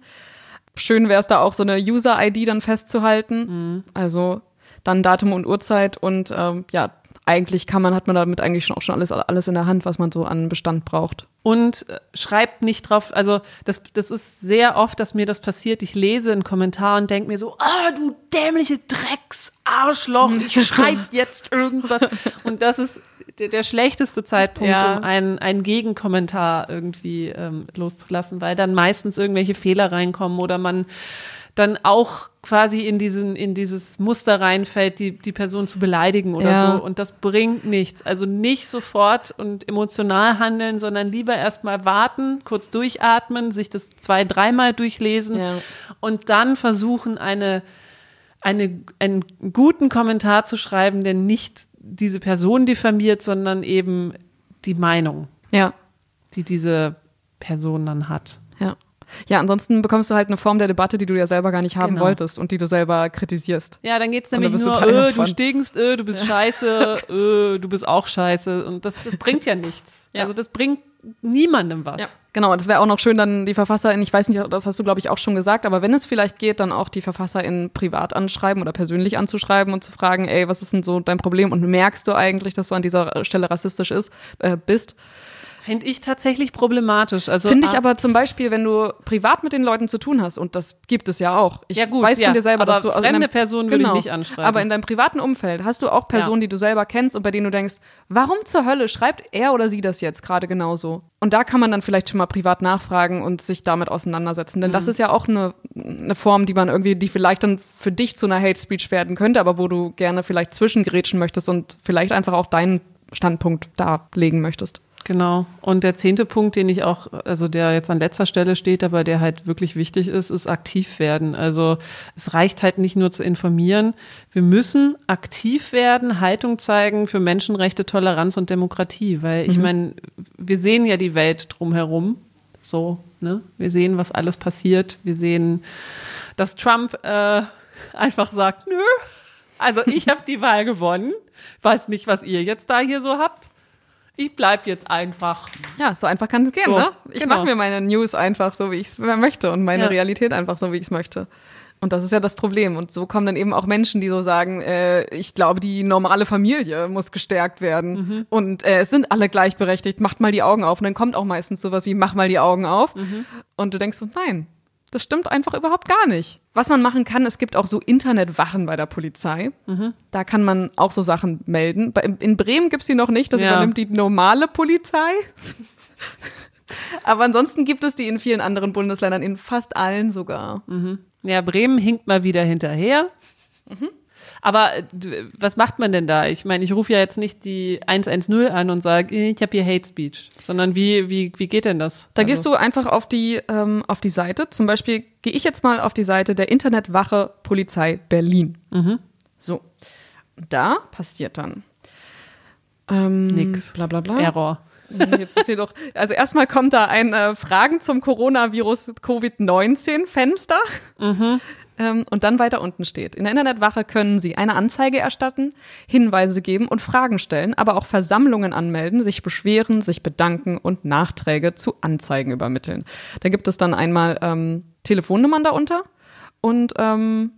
Schön wäre es da auch so eine User-ID dann festzuhalten. Mhm. Also dann Datum und Uhrzeit und ähm, ja, eigentlich kann man, hat man damit eigentlich schon auch schon alles, alles in der Hand, was man so an Bestand braucht. Und äh, schreibt nicht drauf, also das, das ist sehr oft, dass mir das passiert. Ich lese einen Kommentar und denke mir so, ah, du dämliche Drecksarschloch, ich schreibe jetzt irgendwas. Und das ist der, der schlechteste Zeitpunkt, ja. um einen, einen Gegenkommentar irgendwie ähm, loszulassen, weil dann meistens irgendwelche Fehler reinkommen oder man dann auch quasi in diesen in dieses Muster reinfällt, die die Person zu beleidigen oder ja. so und das bringt nichts. Also nicht sofort und emotional handeln, sondern lieber erstmal warten, kurz durchatmen, sich das zwei, dreimal durchlesen ja. und dann versuchen eine eine, einen guten Kommentar zu schreiben, der nicht diese Person diffamiert, sondern eben die Meinung, ja. die diese Person dann hat. Ja. Ja, ansonsten bekommst du halt eine Form der Debatte, die du ja selber gar nicht haben genau. wolltest und die du selber kritisierst. Ja, dann geht es nämlich nur, du, äh, du stinkst, äh, du bist ja. scheiße, äh, du bist auch scheiße. Und das, das bringt ja nichts. Ja. Also das bringt niemandem was. Ja, genau. Das wäre auch noch schön, dann die VerfasserInnen, ich weiß nicht, das hast du, glaube ich, auch schon gesagt, aber wenn es vielleicht geht, dann auch die VerfasserInnen privat anschreiben oder persönlich anzuschreiben und zu fragen, ey, was ist denn so dein Problem? Und merkst du eigentlich, dass du an dieser Stelle rassistisch ist, äh, bist? Finde ich tatsächlich problematisch. Also, Finde ich ah. aber zum Beispiel, wenn du privat mit den Leuten zu tun hast, und das gibt es ja auch. Ich ja, gut, weiß ja, von dir selber, dass du. Also fremde Personen genau, würde ich nicht anschreiben. Aber in deinem privaten Umfeld hast du auch Personen, ja. die du selber kennst und bei denen du denkst, warum zur Hölle schreibt er oder sie das jetzt gerade genauso? Und da kann man dann vielleicht schon mal privat nachfragen und sich damit auseinandersetzen. Denn mhm. das ist ja auch eine, eine Form, die man irgendwie, die vielleicht dann für dich zu einer Hate Speech werden könnte, aber wo du gerne vielleicht zwischengrätschen möchtest und vielleicht einfach auch deinen Standpunkt darlegen möchtest. Genau. Und der zehnte Punkt, den ich auch, also der jetzt an letzter Stelle steht, aber der halt wirklich wichtig ist, ist aktiv werden. Also es reicht halt nicht nur zu informieren. Wir müssen aktiv werden, Haltung zeigen für Menschenrechte, Toleranz und Demokratie. Weil ich mhm. meine, wir sehen ja die Welt drumherum. So, ne? Wir sehen, was alles passiert. Wir sehen, dass Trump äh, einfach sagt, nö, also ich habe die Wahl gewonnen. Weiß nicht, was ihr jetzt da hier so habt ich bleib jetzt einfach. Ja, so einfach kann es gehen, so, ne? Ich genau. mache mir meine News einfach so, wie ich es möchte und meine ja. Realität einfach so, wie ich es möchte. Und das ist ja das Problem. Und so kommen dann eben auch Menschen, die so sagen, äh, ich glaube, die normale Familie muss gestärkt werden. Mhm. Und äh, es sind alle gleichberechtigt, macht mal die Augen auf. Und dann kommt auch meistens sowas wie, mach mal die Augen auf. Mhm. Und du denkst so, nein, das stimmt einfach überhaupt gar nicht. Was man machen kann, es gibt auch so Internetwachen bei der Polizei. Mhm. Da kann man auch so Sachen melden. In Bremen gibt es die noch nicht, das ja. übernimmt die normale Polizei. Aber ansonsten gibt es die in vielen anderen Bundesländern, in fast allen sogar. Mhm. Ja, Bremen hinkt mal wieder hinterher. Mhm. Aber äh, was macht man denn da? Ich meine, ich rufe ja jetzt nicht die 110 an und sage, ich habe hier Hate Speech, sondern wie, wie, wie geht denn das? Da also. gehst du einfach auf die, ähm, auf die Seite. Zum Beispiel gehe ich jetzt mal auf die Seite der Internetwache Polizei Berlin. Mhm. So. Da passiert dann. Ähm, Nix. Bla bla bla. Error. Jetzt ist hier doch, also erstmal kommt da ein äh, Fragen zum Coronavirus Covid-19 Fenster. Mhm. Ähm, und dann weiter unten steht, in der Internetwache können Sie eine Anzeige erstatten, Hinweise geben und Fragen stellen, aber auch Versammlungen anmelden, sich beschweren, sich bedanken und Nachträge zu Anzeigen übermitteln. Da gibt es dann einmal ähm, Telefonnummern darunter und ähm,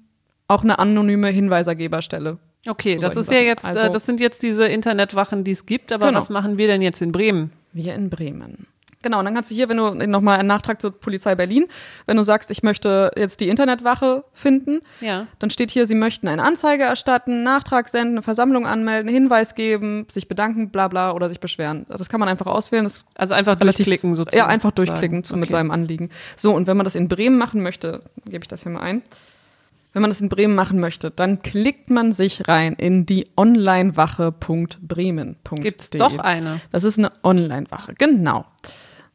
auch eine anonyme Hinweisergeberstelle. Okay, das ist ja jetzt, äh, also, das sind jetzt diese Internetwachen, die es gibt, aber genau. was machen wir denn jetzt in Bremen? Wir in Bremen. Genau, und dann kannst du hier, wenn du nochmal einen Nachtrag zur Polizei Berlin, wenn du sagst, ich möchte jetzt die Internetwache finden, ja. dann steht hier, sie möchten eine Anzeige erstatten, Nachtrag senden, eine Versammlung anmelden, Hinweis geben, sich bedanken, bla bla oder sich beschweren. Das kann man einfach auswählen. Das also einfach relativ, durchklicken sozusagen. Ja, einfach durchklicken okay. mit seinem Anliegen. So, und wenn man das in Bremen machen möchte, gebe ich das hier mal ein. Wenn man das in Bremen machen möchte, dann klickt man sich rein in die onlinewache.bremen.de. Gibt's doch eine. Das ist eine Onlinewache, genau.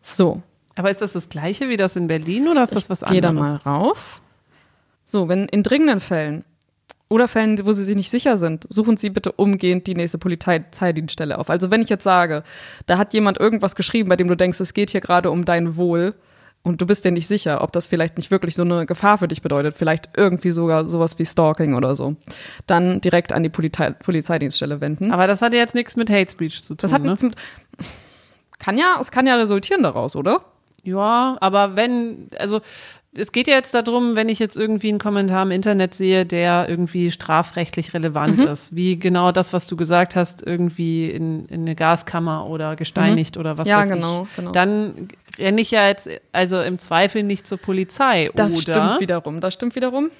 So. Aber ist das das gleiche wie das in Berlin oder ist das ich was anderes? Geh da mal rauf. So, wenn in dringenden Fällen oder Fällen, wo Sie sich nicht sicher sind, suchen Sie bitte umgehend die nächste Polizeidienststelle auf. Also wenn ich jetzt sage, da hat jemand irgendwas geschrieben, bei dem du denkst, es geht hier gerade um dein Wohl und du bist dir nicht sicher, ob das vielleicht nicht wirklich so eine Gefahr für dich bedeutet, vielleicht irgendwie sogar sowas wie Stalking oder so, dann direkt an die Polizei Polizeidienststelle wenden. Aber das hat jetzt nichts mit Hate Speech zu tun. Das hat ne? nichts mit kann ja, es kann ja resultieren daraus, oder? Ja, aber wenn, also es geht ja jetzt darum, wenn ich jetzt irgendwie einen Kommentar im Internet sehe, der irgendwie strafrechtlich relevant mhm. ist, wie genau das, was du gesagt hast, irgendwie in, in eine Gaskammer oder gesteinigt mhm. oder was ja, weiß genau, ich, genau. dann renne ich ja jetzt also im Zweifel nicht zur Polizei. Das oder? stimmt wiederum, das stimmt wiederum.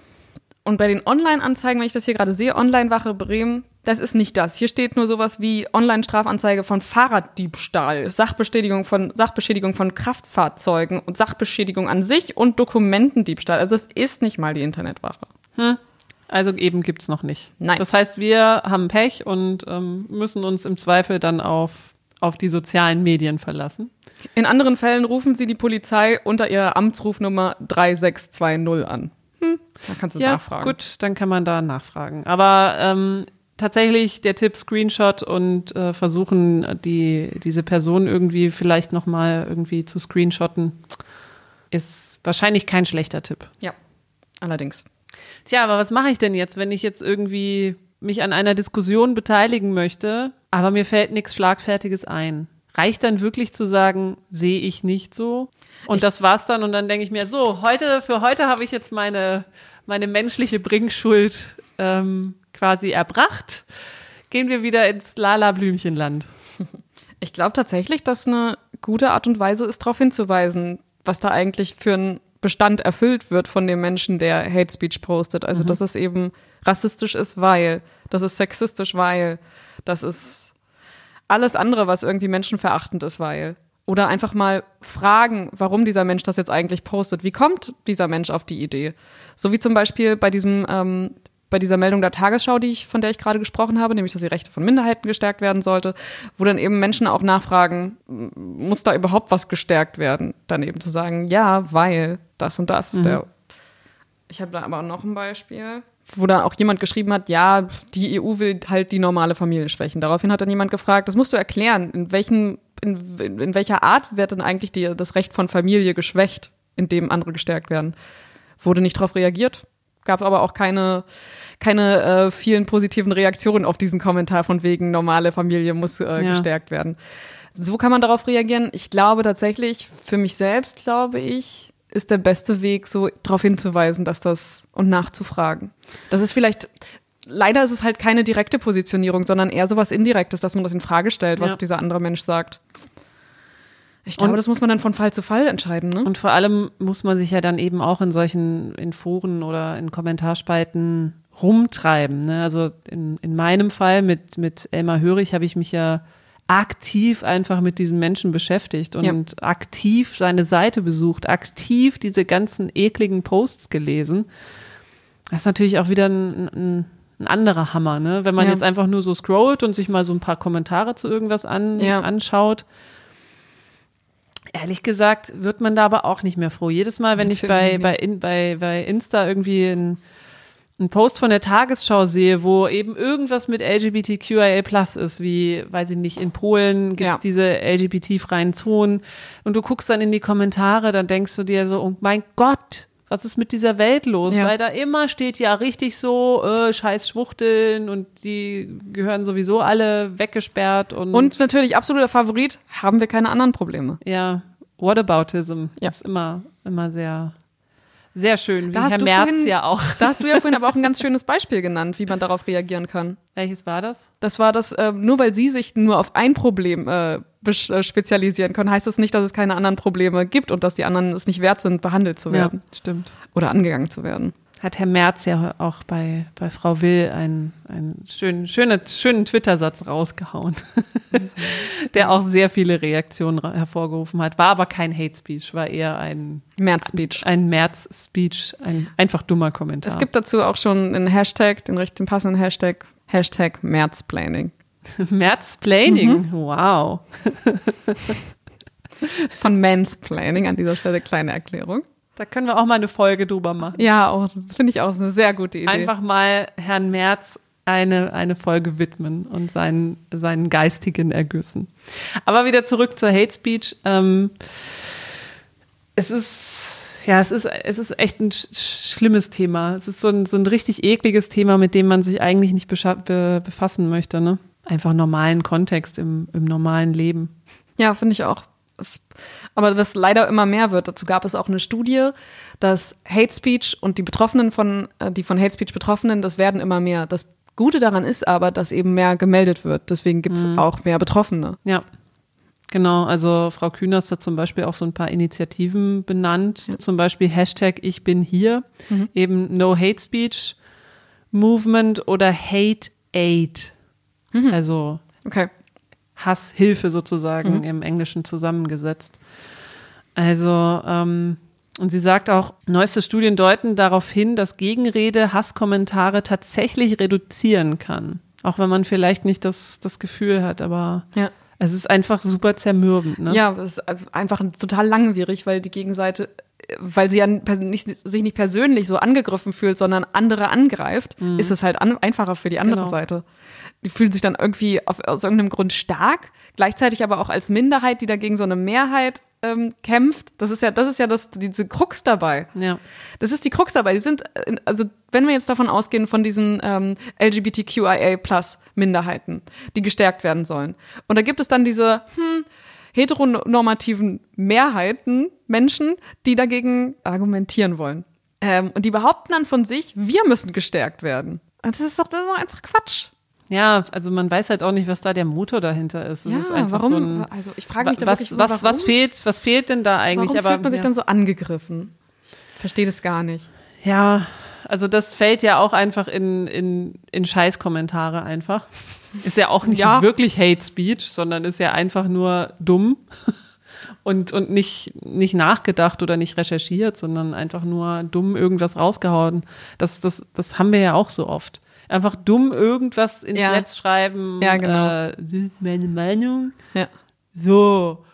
Und bei den Online-Anzeigen, wenn ich das hier gerade sehe, Online-Wache Bremen, das ist nicht das. Hier steht nur sowas wie Online-Strafanzeige von Fahrraddiebstahl, Sachbeschädigung von, Sachbeschädigung von Kraftfahrzeugen und Sachbeschädigung an sich und Dokumentendiebstahl. Also es ist nicht mal die Internetwache. Hm. Also eben gibt's noch nicht. Nein. Das heißt, wir haben Pech und ähm, müssen uns im Zweifel dann auf, auf die sozialen Medien verlassen. In anderen Fällen rufen Sie die Polizei unter Ihrer Amtsrufnummer 3620 an. Hm, da kannst du ja, nachfragen. Gut, dann kann man da nachfragen. Aber ähm, tatsächlich der Tipp Screenshot und äh, versuchen, die, diese Person irgendwie vielleicht nochmal irgendwie zu screenshotten, ist wahrscheinlich kein schlechter Tipp. Ja, allerdings. Tja, aber was mache ich denn jetzt, wenn ich jetzt irgendwie mich an einer Diskussion beteiligen möchte, aber mir fällt nichts Schlagfertiges ein? Reicht dann wirklich zu sagen, sehe ich nicht so? Und ich das war's dann und dann denke ich mir, so, heute, für heute habe ich jetzt meine, meine menschliche Bringschuld ähm, quasi erbracht. Gehen wir wieder ins Lala-Blümchenland. Ich glaube tatsächlich, dass eine gute Art und Weise ist, darauf hinzuweisen, was da eigentlich für ein Bestand erfüllt wird von dem Menschen, der Hate Speech postet. Also, mhm. dass es eben rassistisch ist, weil, dass es sexistisch, weil, dass es alles andere, was irgendwie menschenverachtend ist, weil. Oder einfach mal fragen, warum dieser Mensch das jetzt eigentlich postet. Wie kommt dieser Mensch auf die Idee? So wie zum Beispiel bei diesem, ähm, bei dieser Meldung der Tagesschau, die ich, von der ich gerade gesprochen habe, nämlich, dass die Rechte von Minderheiten gestärkt werden sollte, wo dann eben Menschen auch nachfragen, muss da überhaupt was gestärkt werden? Dann eben zu sagen, ja, weil das und das ist mhm. der. Ich habe da aber noch ein Beispiel wo da auch jemand geschrieben hat, ja, die EU will halt die normale Familie schwächen. Daraufhin hat dann jemand gefragt, das musst du erklären, in welchen, in, in welcher Art wird denn eigentlich die, das Recht von Familie geschwächt, in dem andere gestärkt werden? Wurde nicht darauf reagiert, gab aber auch keine, keine äh, vielen positiven Reaktionen auf diesen Kommentar von wegen normale Familie muss äh, ja. gestärkt werden. So kann man darauf reagieren. Ich glaube tatsächlich, für mich selbst glaube ich, ist der beste Weg, so darauf hinzuweisen, dass das und nachzufragen. Das ist vielleicht, leider ist es halt keine direkte Positionierung, sondern eher so was Indirektes, dass man das in Frage stellt, was ja. dieser andere Mensch sagt. Ich glaube, und, das muss man dann von Fall zu Fall entscheiden. Ne? Und vor allem muss man sich ja dann eben auch in solchen, in Foren oder in Kommentarspalten rumtreiben. Ne? Also in, in meinem Fall mit, mit Elmar Hörig habe ich mich ja aktiv einfach mit diesen Menschen beschäftigt und ja. aktiv seine Seite besucht, aktiv diese ganzen ekligen Posts gelesen. Das ist natürlich auch wieder ein, ein, ein anderer Hammer, ne? Wenn man ja. jetzt einfach nur so scrollt und sich mal so ein paar Kommentare zu irgendwas an, ja. anschaut. Ehrlich gesagt wird man da aber auch nicht mehr froh. Jedes Mal, wenn Natürlich ich bei, bei, bei, bei Insta irgendwie ein einen Post von der Tagesschau sehe, wo eben irgendwas mit LGBTQIA Plus ist, wie, weiß ich nicht, in Polen gibt es ja. diese LGBT-freien Zonen und du guckst dann in die Kommentare, dann denkst du dir so, oh mein Gott, was ist mit dieser Welt los? Ja. Weil da immer steht ja richtig so, äh, scheiß Schwuchteln und die gehören sowieso alle weggesperrt und. Und natürlich absoluter Favorit, haben wir keine anderen Probleme. Ja, Whataboutism ja. ist immer, immer sehr Sehr schön, wie Da Herr Merz vorhin- ja auch. Da hast du ja vorhin aber auch ein ganz schönes Beispiel genannt, wie man darauf reagieren kann. Welches war das? Das war das, äh, nur weil sie sich nur auf ein Problem äh, äh, spezialisieren können, heißt das nicht, dass es keine anderen Probleme gibt und dass die anderen es nicht wert sind, behandelt zu werden stimmt. oder angegangen zu werden. Hat Herr Merz ja auch bei, bei Frau Will einen, einen schönen, schönen, schönen Twitter-Satz rausgehauen, der auch sehr viele Reaktionen hervorgerufen hat. War aber kein Hate Speech, war eher ein, März-Speech. ein Merz-Speech, ein einfach dummer Kommentar. Es gibt dazu auch schon einen Hashtag, den richtigen passenden Hashtag, Hashtag Märzplaining. Merz-Planning, Mhm. wow. Von Mansplaining an dieser Stelle kleine Erklärung. Da können wir auch mal eine Folge drüber machen. Ja, auch, das finde ich auch eine sehr gute Idee. Einfach mal Herrn Merz eine, eine Folge widmen und seinen, seinen geistigen Ergüssen. Aber wieder zurück zur Hate Speech. Ähm, es ist, ja, es ist, es ist echt ein sch schlimmes Thema. Es ist so ein, so ein richtig ekliges Thema, mit dem man sich eigentlich nicht be befassen möchte. Ne? Einfach normalen Kontext im, im normalen Leben. Ja, finde ich auch. Es, aber was leider immer mehr wird, dazu gab es auch eine Studie, dass Hate Speech und die Betroffenen von, äh, die von Hate Speech Betroffenen, das werden immer mehr. Das Gute daran ist aber, dass eben mehr gemeldet wird. Deswegen gibt es auch mehr Betroffene. Ja. Genau, also Frau Kühners hat zum Beispiel auch so ein paar Initiativen benannt, zum Beispiel Hashtag Ich bin hier, eben No Hate Speech Movement oder Hate Aid, also Okay. Hasshilfe sozusagen im Englischen zusammengesetzt. Also, ähm, und sie sagt auch, neueste Studien deuten darauf hin, dass Gegenrede Hasskommentare tatsächlich reduzieren kann. Auch wenn man vielleicht nicht das, das Gefühl hat, aber Ja. es ist einfach super zermürbend. Ne? Ja, das ist also einfach total langwierig, weil die Gegenseite, weil sie ja nicht, sich nicht persönlich so angegriffen fühlt, sondern andere angreift, ist es halt an, einfacher für die andere Genau. Seite. Die fühlen sich dann irgendwie auf, aus irgendeinem Grund stark, gleichzeitig aber auch als Minderheit, die dagegen so eine Mehrheit ähm, kämpft. Das ist ja, das ist ja das, diese Krux dabei. Ja. Das ist die Krux dabei. Die sind, äh, also wenn wir jetzt davon ausgehen, von diesen ähm, LGBTQIA plus Minderheiten, die gestärkt werden sollen. Und da gibt es dann diese hm, heteronormativen Mehrheiten, Menschen, die dagegen argumentieren wollen. Ähm, und die behaupten dann von sich, wir müssen gestärkt werden. Und Das ist doch, das ist doch einfach Quatsch. Ja, also man weiß halt auch nicht, was da der Motor dahinter ist. Es ja, ist einfach warum? so ein, also ich frage mich da was, wirklich, was, warum, was fehlt, was fehlt denn da eigentlich? warum Aber fühlt man sich ja. dann so angegriffen? Ich verstehe das gar nicht. Ja, also das fällt ja auch einfach in, in, in Scheißkommentare einfach. Ist ja auch nicht Ja. wirklich Hate Speech, sondern ist ja einfach nur dumm und, und nicht, nicht nachgedacht oder nicht recherchiert, sondern einfach nur dumm irgendwas rausgehauen. Das, das, das haben wir ja auch so oft. Einfach dumm irgendwas ins Ja. Netz schreiben. Ja, genau. Äh, das ist meine Meinung. Ja. So.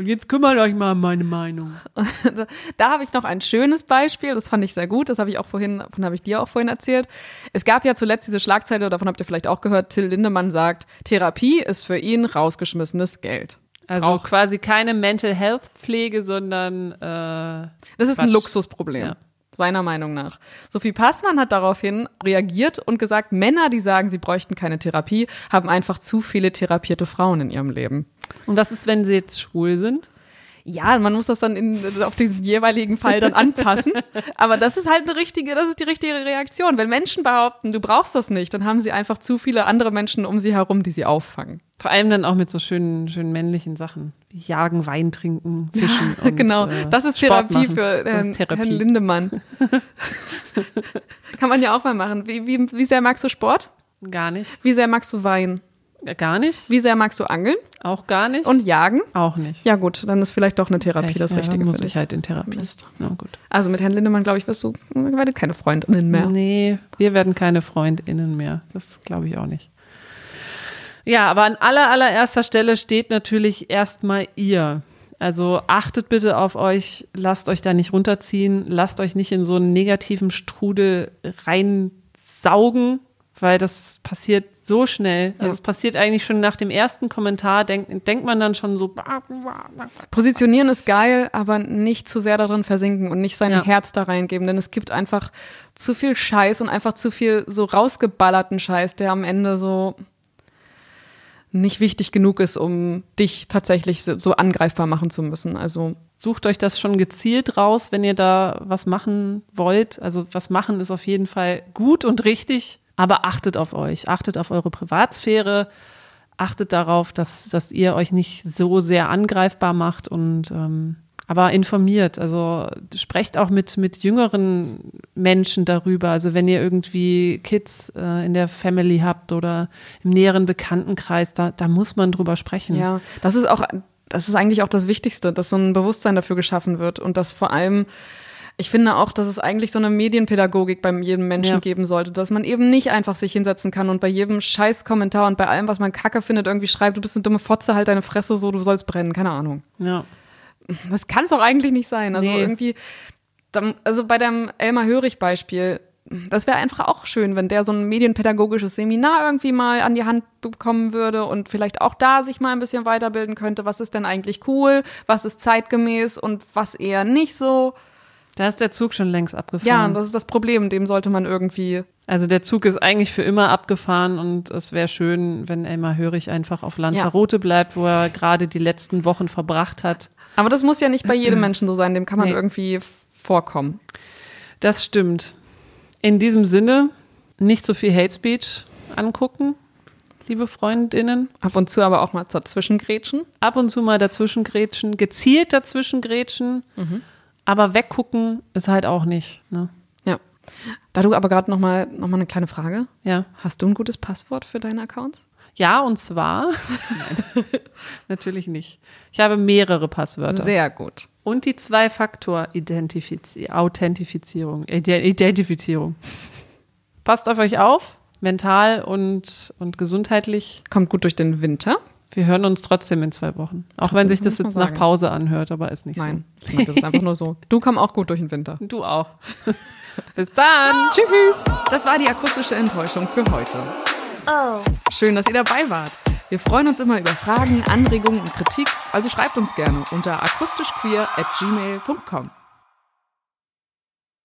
Und jetzt kümmert euch mal um meine Meinung. Da habe ich noch ein schönes Beispiel, das fand ich sehr gut, das habe ich auch vorhin, davon habe ich dir auch vorhin erzählt. Es gab ja zuletzt diese Schlagzeile, davon habt ihr vielleicht auch gehört, Till Lindemann sagt, Therapie ist für ihn rausgeschmissenes Geld. Also Braucht- quasi keine Mental Health Pflege, sondern äh, Das ist ein Quatsch. Luxusproblem. Ja. Seiner Meinung nach. Sophie Passmann hat daraufhin reagiert und gesagt, Männer, die sagen, sie bräuchten keine Therapie, haben einfach zu viele therapierte Frauen in ihrem Leben. Und was ist, wenn sie jetzt schwul sind? Ja, man muss das dann in, auf diesen jeweiligen Fall dann anpassen. Aber das ist halt eine richtige, das ist die richtige Reaktion. Wenn Menschen behaupten, du brauchst das nicht, dann haben sie einfach zu viele andere Menschen um sie herum, die sie auffangen. Vor allem dann auch mit so schönen, schönen männlichen Sachen. Jagen, Wein trinken, Fischen. und, genau, äh, das ist Sport Therapie machen. für Herrn, ist Therapie. Herrn Lindemann. Kann man ja auch mal machen. Wie, wie, wie sehr magst du Sport? Gar nicht. Wie sehr magst du Wein? Gar nicht. Wie sehr magst du Angeln Auch gar nicht. und Jagen? auch nicht. Ja gut, dann ist vielleicht doch eine Therapie Echt? das ja, Richtige muss für ich dich. halt in Therapie. Mist. Na gut. Also mit Herrn Lindemann, glaube ich, wirst du werdet keine Freundinnen mehr. Nee, wir werden keine FreundInnen mehr. Das glaube ich auch nicht. Ja, aber an aller, allererster Stelle steht natürlich erstmal ihr. Also achtet bitte auf euch, lasst euch da nicht runterziehen, lasst euch nicht in so einen negativen Strudel reinsaugen, weil das passiert so schnell. Also Ja. es passiert eigentlich schon nach dem ersten Kommentar, denkt, denkt man dann schon so, Positionieren ist geil, aber nicht zu sehr darin versinken und nicht sein Ja. Herz da reingeben, denn es gibt einfach zu viel Scheiß und einfach zu viel so rausgeballerten Scheiß, der am Ende so nicht wichtig genug ist, um dich tatsächlich so angreifbar machen zu müssen. Also sucht euch das schon gezielt raus, wenn ihr da was machen wollt. Also was machen ist auf jeden Fall gut und richtig, aber achtet auf euch, achtet auf eure Privatsphäre, achtet darauf, dass, dass ihr euch nicht so sehr angreifbar macht und ähm, aber informiert. Also sprecht auch mit, mit jüngeren Menschen darüber. Also wenn ihr irgendwie Kids äh, in der Family habt oder im näheren Bekanntenkreis, da, da muss man drüber sprechen. Ja, das ist auch, das ist eigentlich auch das Wichtigste, dass so ein Bewusstsein dafür geschaffen wird und dass vor allem ich finde auch, dass es eigentlich so eine Medienpädagogik bei jedem Menschen ja. geben sollte, dass man eben nicht einfach sich hinsetzen kann und bei jedem Scheißkommentar und bei allem, was man Kacke findet, irgendwie schreibt, du bist eine dumme Fotze, halt deine Fresse so, du sollst brennen, keine Ahnung. Ja. Das kann es auch eigentlich nicht sein. Also nee. irgendwie, also bei dem Elmar Hörig-Beispiel, das wäre einfach auch schön, wenn der so ein medienpädagogisches Seminar irgendwie mal an die Hand bekommen würde und vielleicht auch da sich mal ein bisschen weiterbilden könnte. Was ist denn eigentlich cool? Was ist zeitgemäß und was eher nicht so? Da ist der Zug schon längst abgefahren. Ja, das ist das Problem. Dem sollte man irgendwie. Also der Zug ist eigentlich für immer abgefahren und es wäre schön, wenn Elmar Hörig einfach auf Lanzarote ja. bleibt, wo er gerade die letzten Wochen verbracht hat. Aber das muss ja nicht bei jedem Menschen so sein, dem kann man nee. irgendwie vorkommen. Das stimmt. In diesem Sinne, nicht so viel Hate Speech angucken, liebe Freundinnen. Ab und zu aber auch mal dazwischengrätschen. Ab und zu mal dazwischengrätschen, gezielt dazwischengrätschen. Mhm. Aber weggucken ist halt auch nicht. Ne? Ja. Da du aber gerade noch mal, noch mal eine kleine Frage. Ja. Hast du ein gutes Passwort für deine Accounts? Ja, und zwar, nein, natürlich nicht. Ich habe mehrere Passwörter. Sehr gut. Und die Zwei-Faktor-Authentifizierung. Identifizierung. Passt auf euch auf, mental und, und gesundheitlich. Kommt gut durch den Winter. Wir hören uns trotzdem in zwei Wochen. Auch trotzdem, wenn sich das jetzt nach Pause anhört, aber ist nicht Nein, so. Nein, das ist einfach nur so. Du komm auch gut durch den Winter. Du auch. Bis dann. Tschüss. Das war die akustische Enttäuschung für heute. Oh. Schön, dass ihr dabei wart. Wir freuen uns immer über Fragen, Anregungen und Kritik, also schreibt uns gerne unter akustischqueer at gmail.com.